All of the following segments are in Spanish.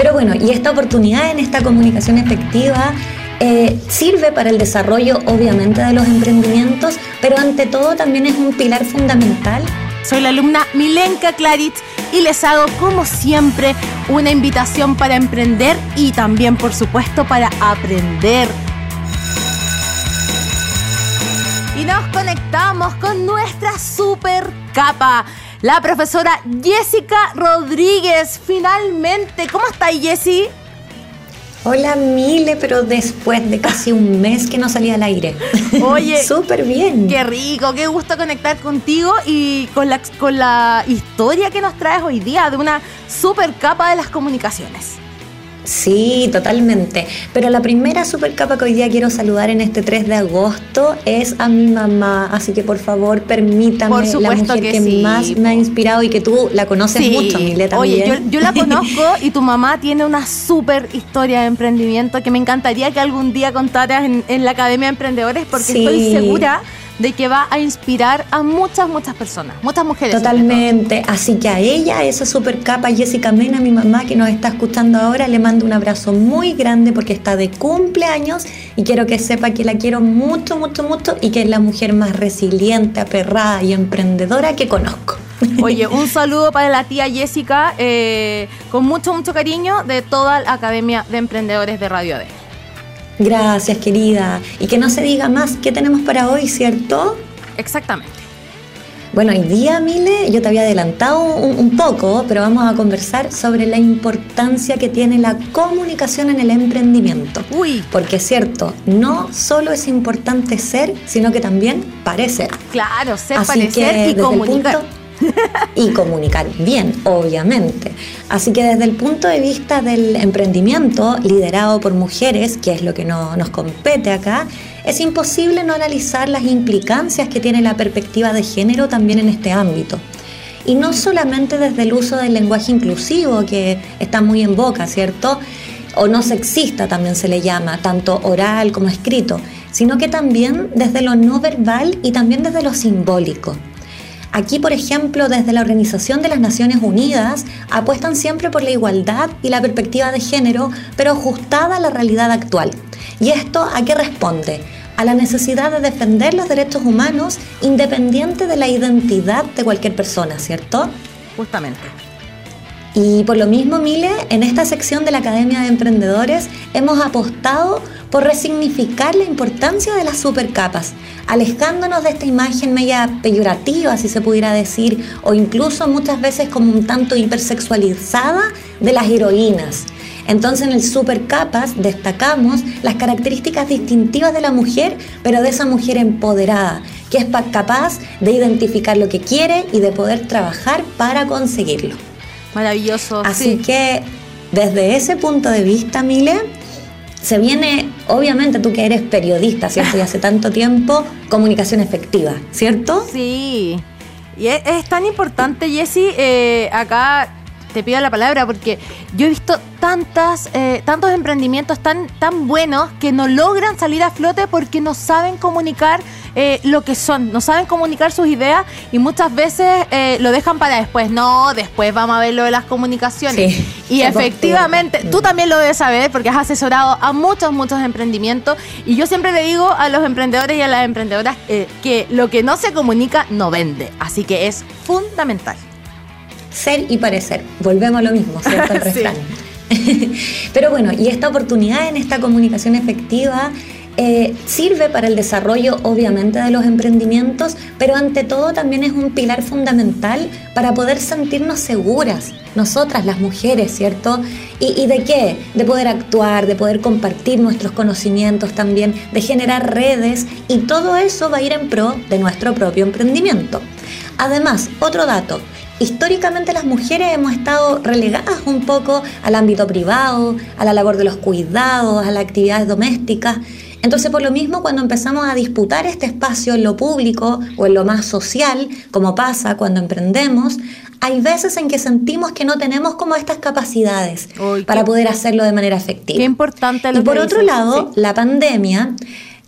Pero bueno, y esta oportunidad en esta comunicación efectiva eh, sirve para el desarrollo obviamente de los emprendimientos, pero ante todo también es un pilar fundamental. Soy la alumna Milenka Clarit y les hago como siempre una invitación para emprender y también por supuesto para aprender. Y nos conectamos con nuestra super capa la profesora Jessica Rodríguez. Finalmente, ¿cómo está Jessie? Hola Mile, pero después de casi un mes que no salía al aire. Oye, súper bien. Qué rico, qué gusto conectar contigo y con la, con la historia que nos traes hoy día de una super capa de las comunicaciones. Sí, totalmente. Pero la primera super capa que hoy día quiero saludar en este 3 de agosto es a mi mamá. Así que por favor, permítame la mujer que, más me ha inspirado y que tú la conoces mucho, Mileta. Oye, yo, la conozco y tu mamá tiene una super historia de emprendimiento que me encantaría que algún día contaras en, la Academia de Emprendedores porque estoy segura de que va a inspirar a muchas, muchas personas, muchas mujeres. Totalmente. Así que a ella, esa super capa Jessica Mena, mi mamá que nos está escuchando ahora, le mando un abrazo muy grande porque está de cumpleaños y quiero que sepa que la quiero mucho, mucho, mucho y que es la mujer más resiliente, aperrada y emprendedora que conozco. Oye, un saludo para la tía Jessica, eh, con mucho, mucho cariño de toda la Academia de Emprendedores de Radio D. Gracias, querida. Y que no se diga más, ¿qué tenemos para hoy, cierto? Exactamente. Bueno, hoy día, Mile, yo te había adelantado un, poco, pero vamos a conversar sobre la importancia que tiene la comunicación en el emprendimiento. Uy. Porque es cierto, no solo es importante ser, sino que también parecer. Claro, ser, parecer y comunicar y comunicar bien, obviamente. Así que desde el punto de vista del emprendimiento liderado por mujeres, que es lo que nos compete acá, es imposible no analizar las implicancias que tiene la perspectiva de género también en este ámbito. Y no solamente desde el uso del lenguaje inclusivo, que está muy en boca, ¿cierto? O no sexista también se le llama, tanto oral como escrito, sino que también desde lo no verbal y también desde lo simbólico. Aquí, por ejemplo, desde la Organización de las Naciones Unidas, apuestan siempre por la igualdad y la perspectiva de género, pero ajustada a la realidad actual. ¿Y esto a qué responde? A la necesidad de defender los derechos humanos independiente de la identidad de cualquier persona, ¿cierto? Justamente. Y por lo mismo, Mile, en esta sección de la Academia de Emprendedores hemos apostado por resignificar la importancia de las supercapas, alejándonos de esta imagen media peyorativa, si se pudiera decir, o incluso muchas veces como un tanto hipersexualizada de las heroínas. Entonces en el supercapas destacamos las características distintivas de la mujer, pero de esa mujer empoderada, que es capaz de identificar lo que quiere y de poder trabajar para conseguirlo. Maravilloso. Así que desde ese punto de vista, Mile, se viene, obviamente tú que eres periodista, ¿cierto? Y hace tanto tiempo, comunicación efectiva, ¿cierto? Sí. Y es, tan importante, Jessy, eh, acá te pido la palabra porque yo he visto tantas, eh, tantos emprendimientos tan, tan buenos que no logran salir a flote porque no saben comunicar eh, lo que son, no saben comunicar sus ideas y muchas veces eh, lo dejan para después. No, después vamos a ver lo de las comunicaciones. y efectivamente, tú también lo debes saber porque has asesorado a muchos, muchos emprendimientos. Y yo siempre le digo a los emprendedores y a las emprendedoras que lo que no se comunica no vende. Así que es fundamental. Ser y parecer. Volvemos a lo mismo, ¿cierto? El refrán. Pero bueno, y esta oportunidad en esta comunicación efectiva eh, sirve para el desarrollo obviamente de los emprendimientos, pero ante todo también es un pilar fundamental para poder sentirnos seguras, nosotras las mujeres, ¿cierto? ¿Y, de qué? De poder actuar, de poder compartir nuestros conocimientos también, de generar redes y todo eso va a ir en pro de nuestro propio emprendimiento. Además, otro dato, históricamente las mujeres hemos estado relegadas un poco al ámbito privado, a la labor de los cuidados, a las actividades domésticas entonces, por lo mismo, cuando empezamos a disputar este espacio en lo público o en lo más social, como pasa cuando emprendemos, hay veces en que sentimos que no tenemos como estas capacidades para poder hacerlo de manera efectiva. Qué importante lo Y por otro lado, la pandemia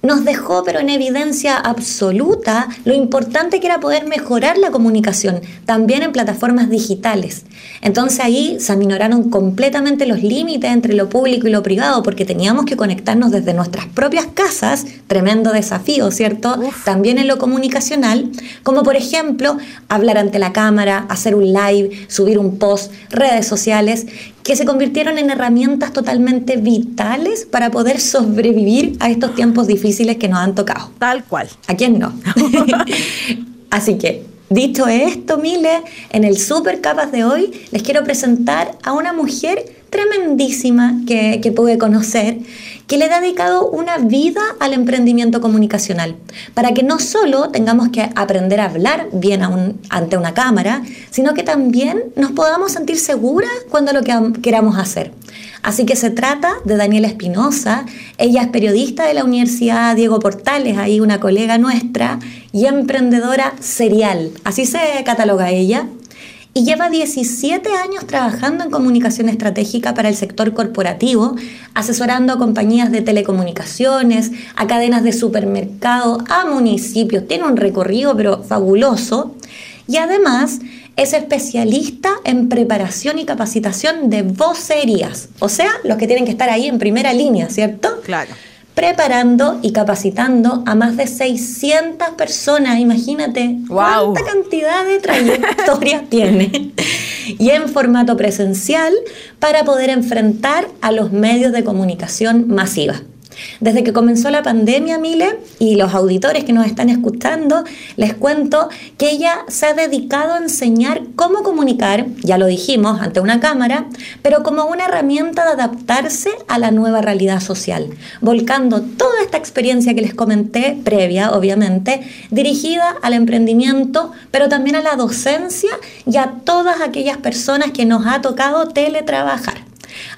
nos dejó pero en evidencia absoluta lo importante que era poder mejorar la comunicación, también en plataformas digitales. Entonces ahí se aminoraron completamente los límites entre lo público y lo privado porque teníamos que conectarnos desde nuestras propias casas, tremendo desafío, ¿cierto? También en lo comunicacional, como por ejemplo hablar ante la cámara, hacer un live, subir un post, redes sociales, que se convirtieron en herramientas totalmente vitales para poder sobrevivir a estos tiempos difíciles que nos han tocado. Tal cual. ¿A quién no? Así que, dicho esto, Mile, en el Super Capas de hoy les quiero presentar a una mujer tremendísima que, que pude conocer que le ha dedicado una vida al emprendimiento comunicacional, para que no solo tengamos que aprender a hablar bien ante una cámara, sino que también nos podamos sentir seguras cuando lo que queramos hacer. Así que se trata de Daniela Espinosa, ella es periodista de la Universidad Diego Portales, ahí una colega nuestra, y emprendedora serial, así se cataloga ella y lleva 17 años trabajando en comunicación estratégica para el sector corporativo, asesorando a compañías de telecomunicaciones, a cadenas de supermercado, a municipios. Tiene un recorrido pero fabuloso y además es especialista en preparación y capacitación de vocerías, o sea, los que tienen que estar ahí en primera línea, ¿cierto? Claro preparando y capacitando a más de 600 personas. Imagínate cuánta cantidad de trayectoria tiene. Y en formato presencial para poder enfrentar a los medios de comunicación masiva. Desde que comenzó la pandemia, Mile, y los auditores que nos están escuchando, les cuento que ella se ha dedicado a enseñar cómo comunicar, ya lo dijimos, ante una cámara, pero como una herramienta de adaptarse a la nueva realidad social, volcando toda esta experiencia que les comenté, previa, obviamente, dirigida al emprendimiento, pero también a la docencia y a todas aquellas personas que nos ha tocado teletrabajar.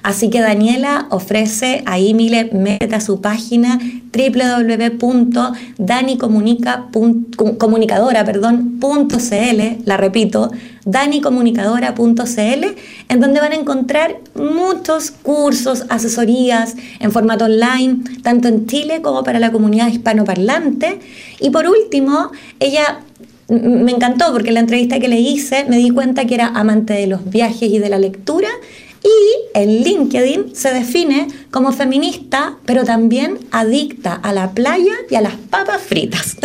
Así que Daniela ofrece ahí, Mile, mete a su página www.danicomunicadora.cl, la repito, danicomunicadora.cl, en donde van a encontrar muchos cursos, asesorías en formato online, tanto en Chile como para la comunidad hispanoparlante. Y por último, ella me encantó porque en la entrevista que le hice me di cuenta que era amante de los viajes y de la lectura y en LinkedIn se define como feminista, pero también adicta a la playa y a las papas fritas.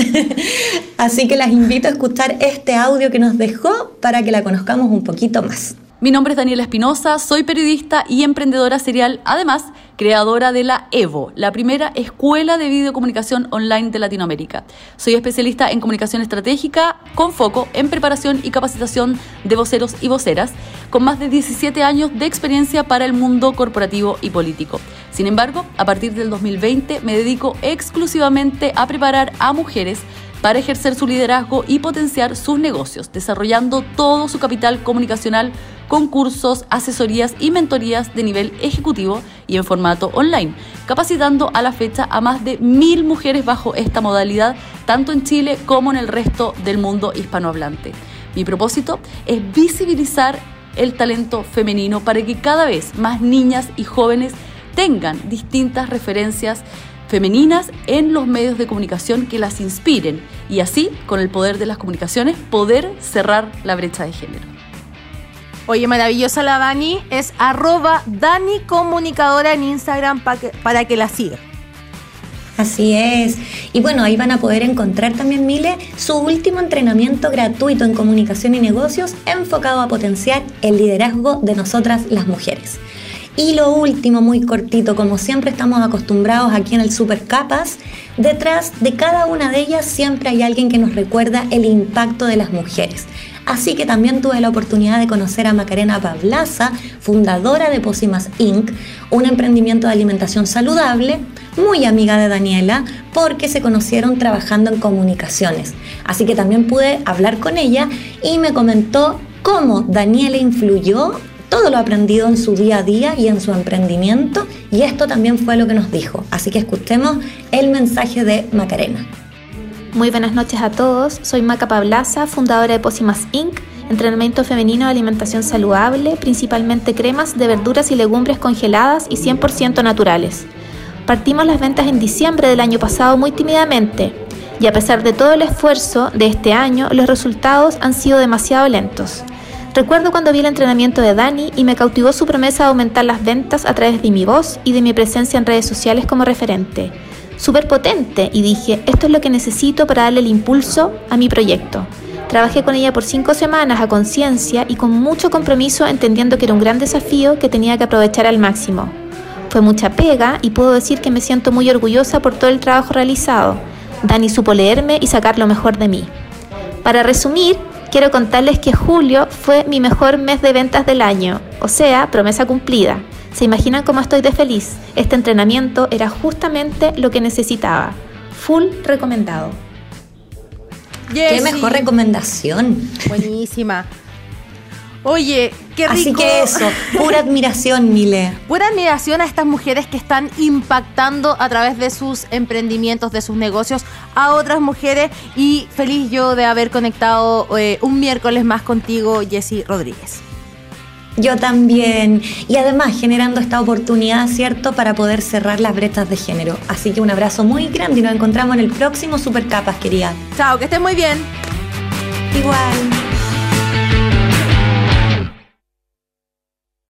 Así que las invito a escuchar este audio que nos dejó para que la conozcamos un poquito más. Mi nombre es Daniela Espinosa, soy periodista y emprendedora serial, además creadora de la EVO, la primera escuela de videocomunicación online de Latinoamérica. Soy especialista en comunicación estratégica con foco en preparación y capacitación de voceros y voceras, con más de 17 años de experiencia para el mundo corporativo y político. Sin embargo, a partir del 2020 me dedico exclusivamente a preparar a mujeres para ejercer su liderazgo y potenciar sus negocios, desarrollando todo su capital comunicacional con cursos, asesorías y mentorías de nivel ejecutivo y en formato online, capacitando a la fecha a más de mil mujeres bajo esta modalidad, tanto en Chile como en el resto del mundo hispanohablante. Mi propósito es visibilizar el talento femenino para que cada vez más niñas y jóvenes tengan distintas referencias femeninas en los medios de comunicación que las inspiren y así, con el poder de las comunicaciones, poder cerrar la brecha de género. Oye, maravillosa la Dani, es arroba Dani Comunicadora en Instagram que, para que la siga. Así es. Y bueno, ahí van a poder encontrar también, Mile, su último entrenamiento gratuito en comunicación y negocios enfocado a potenciar el liderazgo de nosotras las mujeres. Y lo último, muy cortito, como siempre estamos acostumbrados aquí en el Super Capas, detrás de cada una de ellas siempre hay alguien que nos recuerda el impacto de las mujeres. Así que también tuve la oportunidad de conocer a Macarena Pablaza, fundadora de Posimas Inc., un emprendimiento de alimentación saludable, muy amiga de Daniela, porque se conocieron trabajando en comunicaciones. Así que también pude hablar con ella y me comentó cómo Daniela influyó todo lo aprendido en su día a día y en su emprendimiento y esto también fue lo que nos dijo. Así que escuchemos el mensaje de Macarena. Muy buenas noches a todos, soy Maca Pablaza, fundadora de Posimas Inc., entrenamiento femenino de alimentación saludable, principalmente cremas de verduras y legumbres congeladas y 100% naturales. Partimos las ventas en diciembre del año pasado muy tímidamente y a pesar de todo el esfuerzo de este año, los resultados han sido demasiado lentos. Recuerdo cuando vi el entrenamiento de Dani y me cautivó su promesa de aumentar las ventas a través de mi voz y de mi presencia en redes sociales como referente. Súper potente y dije, esto es lo que necesito para darle el impulso a mi proyecto. Trabajé con ella por cinco semanas a conciencia y con mucho compromiso entendiendo que era un gran desafío que tenía que aprovechar al máximo. Fue mucha pega y puedo decir que me siento muy orgullosa por todo el trabajo realizado. Dani supo leerme y sacar lo mejor de mí. Para resumir, quiero contarles que julio fue mi mejor mes de ventas del año, o sea, promesa cumplida. ¿Se imaginan cómo estoy de feliz? Este entrenamiento era justamente lo que necesitaba. Full recomendado. Qué mejor recomendación. Buenísima. Oye, qué rico. Así que eso, pura admiración, Mile. Pura admiración a estas mujeres que están impactando a través de sus emprendimientos, de sus negocios, a otras mujeres. Y feliz yo de haber conectado eh, un miércoles más contigo, Jessy Rodríguez. Yo también. Y además generando esta oportunidad, ¿cierto?, para poder cerrar las brechas de género. Así que un abrazo muy grande y nos encontramos en el próximo Super Capas, querida. Chao, que estés muy bien. Igual.